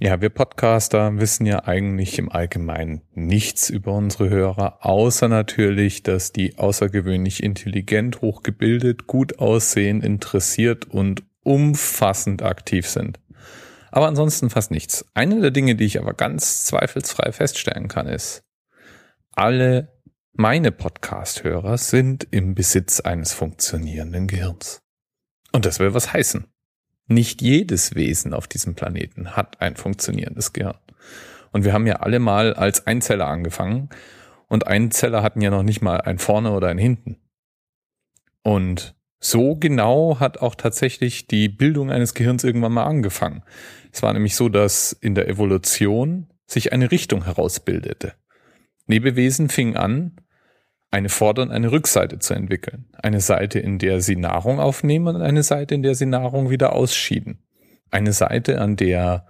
Ja, wir Podcaster wissen ja eigentlich im Allgemeinen nichts über unsere Hörer, außer natürlich, dass die außergewöhnlich intelligent, hochgebildet, gut aussehen, interessiert und umfassend aktiv sind. Aber ansonsten fast nichts. Eine der Dinge, die ich aber ganz zweifelsfrei feststellen kann, ist, alle meine Podcast-Hörer sind im Besitz eines funktionierenden Gehirns. Und das will was heißen. Nicht jedes Wesen auf diesem Planeten hat ein funktionierendes Gehirn. Und wir haben ja alle mal als Einzeller angefangen und Einzeller hatten ja noch nicht mal ein vorne oder ein hinten. Und so genau hat auch tatsächlich die Bildung eines Gehirns irgendwann mal angefangen. Es war nämlich so, dass in der Evolution sich eine Richtung herausbildete. Lebewesen fingen an, eine Vorder- und eine Rückseite zu entwickeln. Eine Seite, in der sie Nahrung aufnehmen und eine Seite, in der sie Nahrung wieder ausschieden. Eine Seite, an der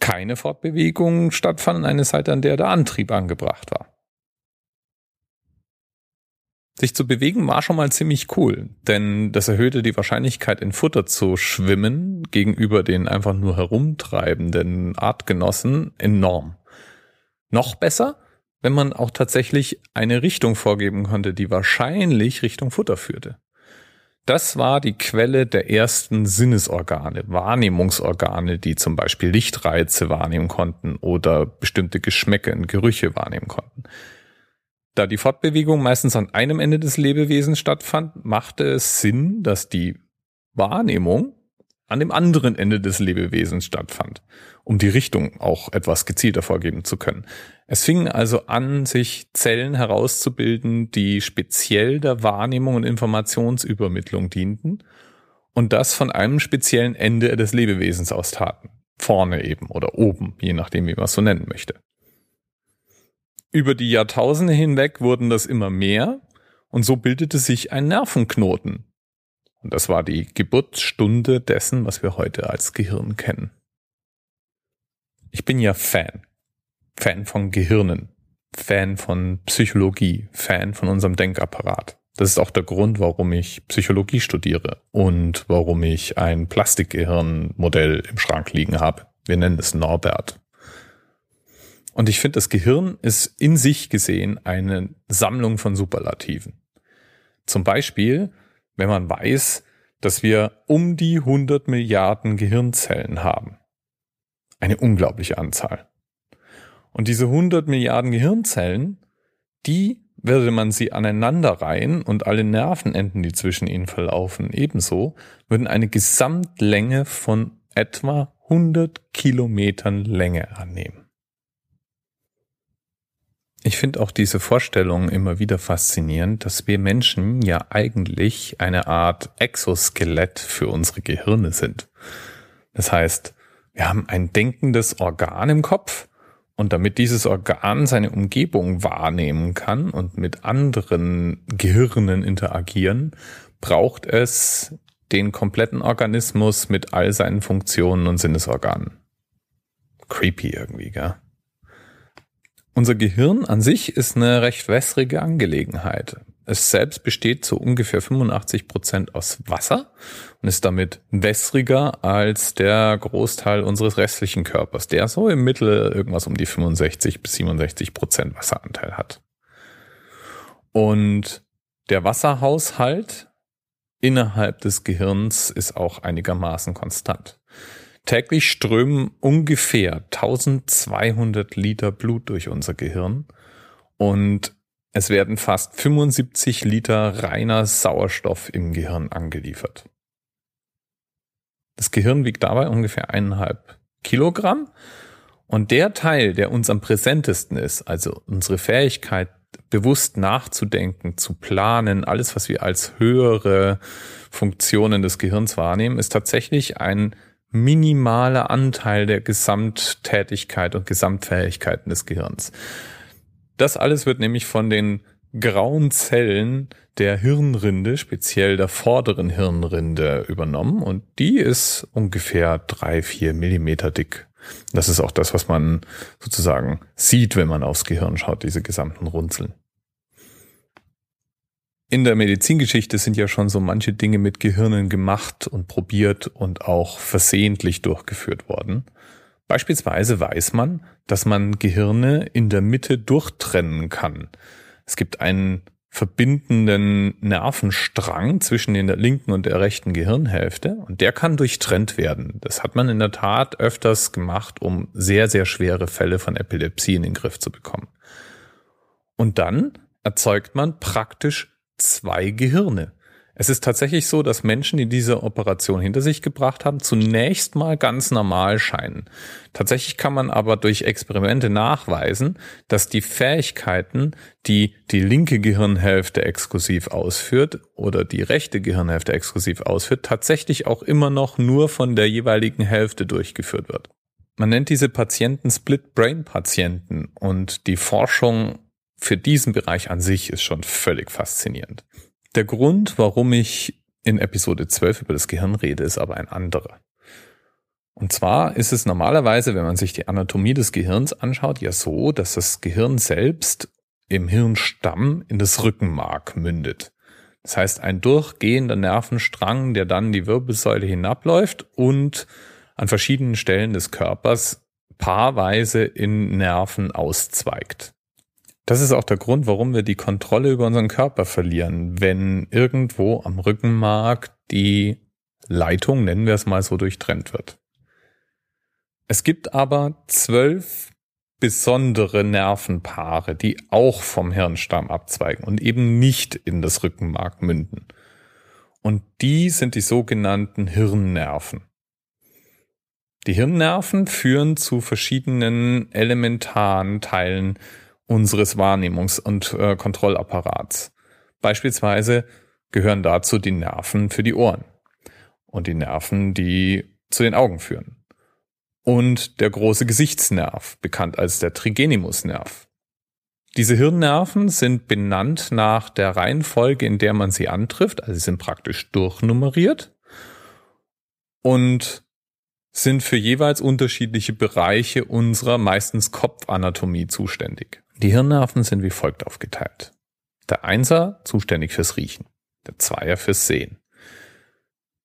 keine Fortbewegung stattfand und eine Seite, an der der Antrieb angebracht war. Sich zu bewegen war schon mal ziemlich cool, denn das erhöhte die Wahrscheinlichkeit, in Futter zu schwimmen gegenüber den einfach nur herumtreibenden Artgenossen enorm. Noch besser, wenn man auch tatsächlich eine Richtung vorgeben konnte, die wahrscheinlich Richtung Futter führte. Das war die Quelle der ersten Sinnesorgane, Wahrnehmungsorgane, die zum Beispiel Lichtreize wahrnehmen konnten oder bestimmte Geschmäcke und Gerüche wahrnehmen konnten. Da die Fortbewegung meistens an einem Ende des Lebewesens stattfand, machte es Sinn, dass die Wahrnehmung an dem anderen Ende des Lebewesens stattfand, um die Richtung auch etwas gezielter vorgeben zu können. Es fing also an, sich Zellen herauszubilden, die speziell der Wahrnehmung und Informationsübermittlung dienten und das von einem speziellen Ende des Lebewesens aus taten. Vorne eben oder oben, je nachdem, wie man es so nennen möchte. Über die Jahrtausende hinweg wurden das immer mehr und so bildete sich ein Nervenknoten, und das war die Geburtsstunde dessen, was wir heute als Gehirn kennen. Ich bin ja Fan. Fan von Gehirnen. Fan von Psychologie. Fan von unserem Denkapparat. Das ist auch der Grund, warum ich Psychologie studiere und warum ich ein Plastikgehirnmodell im Schrank liegen habe. Wir nennen es Norbert. Und ich finde, das Gehirn ist in sich gesehen eine Sammlung von Superlativen. Zum Beispiel wenn man weiß, dass wir um die 100 Milliarden Gehirnzellen haben. Eine unglaubliche Anzahl. Und diese 100 Milliarden Gehirnzellen, die würde man sie aneinander reihen und alle Nervenenden, die zwischen ihnen verlaufen, ebenso, würden eine Gesamtlänge von etwa 100 Kilometern Länge annehmen. Ich finde auch diese Vorstellung immer wieder faszinierend, dass wir Menschen ja eigentlich eine Art Exoskelett für unsere Gehirne sind. Das heißt, wir haben ein denkendes Organ im Kopf und damit dieses Organ seine Umgebung wahrnehmen kann und mit anderen Gehirnen interagieren, braucht es den kompletten Organismus mit all seinen Funktionen und Sinnesorganen. Creepy irgendwie, gell? Unser Gehirn an sich ist eine recht wässrige Angelegenheit. Es selbst besteht zu ungefähr 85 Prozent aus Wasser und ist damit wässriger als der Großteil unseres restlichen Körpers, der so im Mittel irgendwas um die 65 bis 67 Prozent Wasseranteil hat. Und der Wasserhaushalt innerhalb des Gehirns ist auch einigermaßen konstant. Täglich strömen ungefähr 1200 Liter Blut durch unser Gehirn und es werden fast 75 Liter reiner Sauerstoff im Gehirn angeliefert. Das Gehirn wiegt dabei ungefähr eineinhalb Kilogramm und der Teil, der uns am präsentesten ist, also unsere Fähigkeit, bewusst nachzudenken, zu planen, alles, was wir als höhere Funktionen des Gehirns wahrnehmen, ist tatsächlich ein minimaler Anteil der Gesamttätigkeit und Gesamtfähigkeiten des Gehirns. Das alles wird nämlich von den grauen Zellen der Hirnrinde, speziell der vorderen Hirnrinde übernommen und die ist ungefähr drei, vier Millimeter dick. Das ist auch das, was man sozusagen sieht, wenn man aufs Gehirn schaut, diese gesamten Runzeln in der Medizingeschichte sind ja schon so manche Dinge mit Gehirnen gemacht und probiert und auch versehentlich durchgeführt worden. Beispielsweise weiß man, dass man Gehirne in der Mitte durchtrennen kann. Es gibt einen verbindenden Nervenstrang zwischen der linken und der rechten Gehirnhälfte und der kann durchtrennt werden. Das hat man in der Tat öfters gemacht, um sehr, sehr schwere Fälle von Epilepsie in den Griff zu bekommen. Und dann erzeugt man praktisch zwei Gehirne. Es ist tatsächlich so, dass Menschen, die diese Operation hinter sich gebracht haben, zunächst mal ganz normal scheinen. Tatsächlich kann man aber durch Experimente nachweisen, dass die Fähigkeiten, die die linke Gehirnhälfte exklusiv ausführt oder die rechte Gehirnhälfte exklusiv ausführt, tatsächlich auch immer noch nur von der jeweiligen Hälfte durchgeführt wird. Man nennt diese Patienten Split-Brain-Patienten und die Forschung für diesen Bereich an sich ist schon völlig faszinierend. Der Grund, warum ich in Episode 12 über das Gehirn rede, ist aber ein anderer. Und zwar ist es normalerweise, wenn man sich die Anatomie des Gehirns anschaut, ja so, dass das Gehirn selbst im Hirnstamm in das Rückenmark mündet. Das heißt, ein durchgehender Nervenstrang, der dann die Wirbelsäule hinabläuft und an verschiedenen Stellen des Körpers paarweise in Nerven auszweigt. Das ist auch der Grund, warum wir die Kontrolle über unseren Körper verlieren, wenn irgendwo am Rückenmark die Leitung, nennen wir es mal so, durchtrennt wird. Es gibt aber zwölf besondere Nervenpaare, die auch vom Hirnstamm abzweigen und eben nicht in das Rückenmark münden. Und die sind die sogenannten Hirnnerven. Die Hirnnerven führen zu verschiedenen elementaren Teilen unseres Wahrnehmungs- und äh, Kontrollapparats. Beispielsweise gehören dazu die Nerven für die Ohren und die Nerven, die zu den Augen führen. Und der große Gesichtsnerv, bekannt als der Trigenimusnerv. Diese Hirnnerven sind benannt nach der Reihenfolge, in der man sie antrifft, also sie sind praktisch durchnummeriert und sind für jeweils unterschiedliche Bereiche unserer meistens Kopfanatomie zuständig. Die Hirnnerven sind wie folgt aufgeteilt. Der Einser zuständig fürs Riechen, der Zweier fürs Sehen.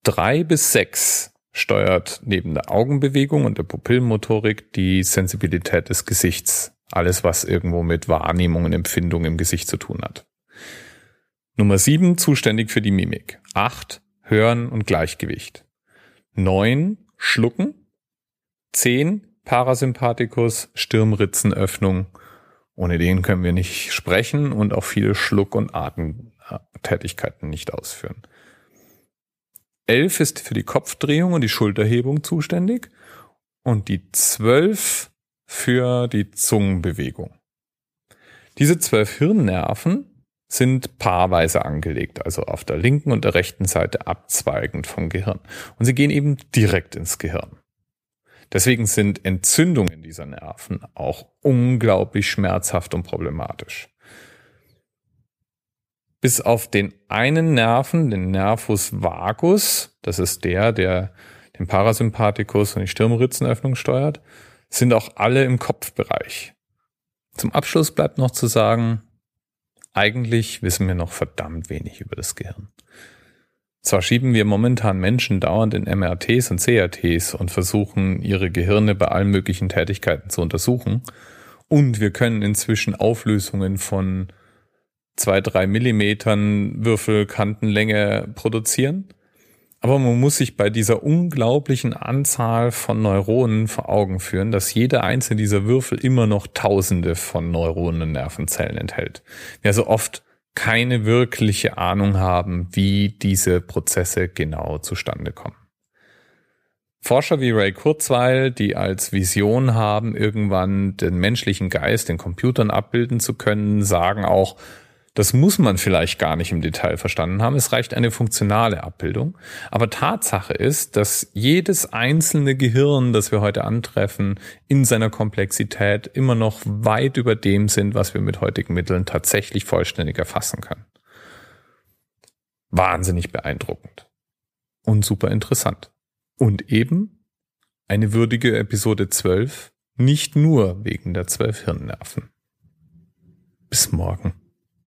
Drei bis sechs steuert neben der Augenbewegung und der Pupillenmotorik die Sensibilität des Gesichts. Alles, was irgendwo mit Wahrnehmung und Empfindung im Gesicht zu tun hat. Nummer sieben zuständig für die Mimik. Acht Hören und Gleichgewicht. Neun Schlucken. Zehn Parasympathikus, Stirnritzenöffnung ohne den können wir nicht sprechen und auch viele Schluck- und Atemtätigkeiten nicht ausführen. Elf ist für die Kopfdrehung und die Schulterhebung zuständig und die zwölf für die Zungenbewegung. Diese zwölf Hirnnerven sind paarweise angelegt, also auf der linken und der rechten Seite abzweigend vom Gehirn. Und sie gehen eben direkt ins Gehirn. Deswegen sind Entzündungen dieser Nerven auch unglaublich schmerzhaft und problematisch. Bis auf den einen Nerven, den Nervus vagus, das ist der, der den Parasympathikus und die Stirnritzenöffnung steuert, sind auch alle im Kopfbereich. Zum Abschluss bleibt noch zu sagen, eigentlich wissen wir noch verdammt wenig über das Gehirn. Zwar schieben wir momentan Menschen dauernd in MRTs und CRTs und versuchen, ihre Gehirne bei allen möglichen Tätigkeiten zu untersuchen. Und wir können inzwischen Auflösungen von zwei, drei Millimetern Würfelkantenlänge produzieren. Aber man muss sich bei dieser unglaublichen Anzahl von Neuronen vor Augen führen, dass jeder einzelne dieser Würfel immer noch Tausende von Neuronen und Nervenzellen enthält. Wir also oft keine wirkliche Ahnung haben, wie diese Prozesse genau zustande kommen. Forscher wie Ray Kurzweil, die als Vision haben, irgendwann den menschlichen Geist in Computern abbilden zu können, sagen auch, das muss man vielleicht gar nicht im Detail verstanden haben. Es reicht eine funktionale Abbildung. Aber Tatsache ist, dass jedes einzelne Gehirn, das wir heute antreffen, in seiner Komplexität immer noch weit über dem sind, was wir mit heutigen Mitteln tatsächlich vollständig erfassen können. Wahnsinnig beeindruckend. Und super interessant. Und eben eine würdige Episode 12, nicht nur wegen der zwölf Hirnnerven. Bis morgen.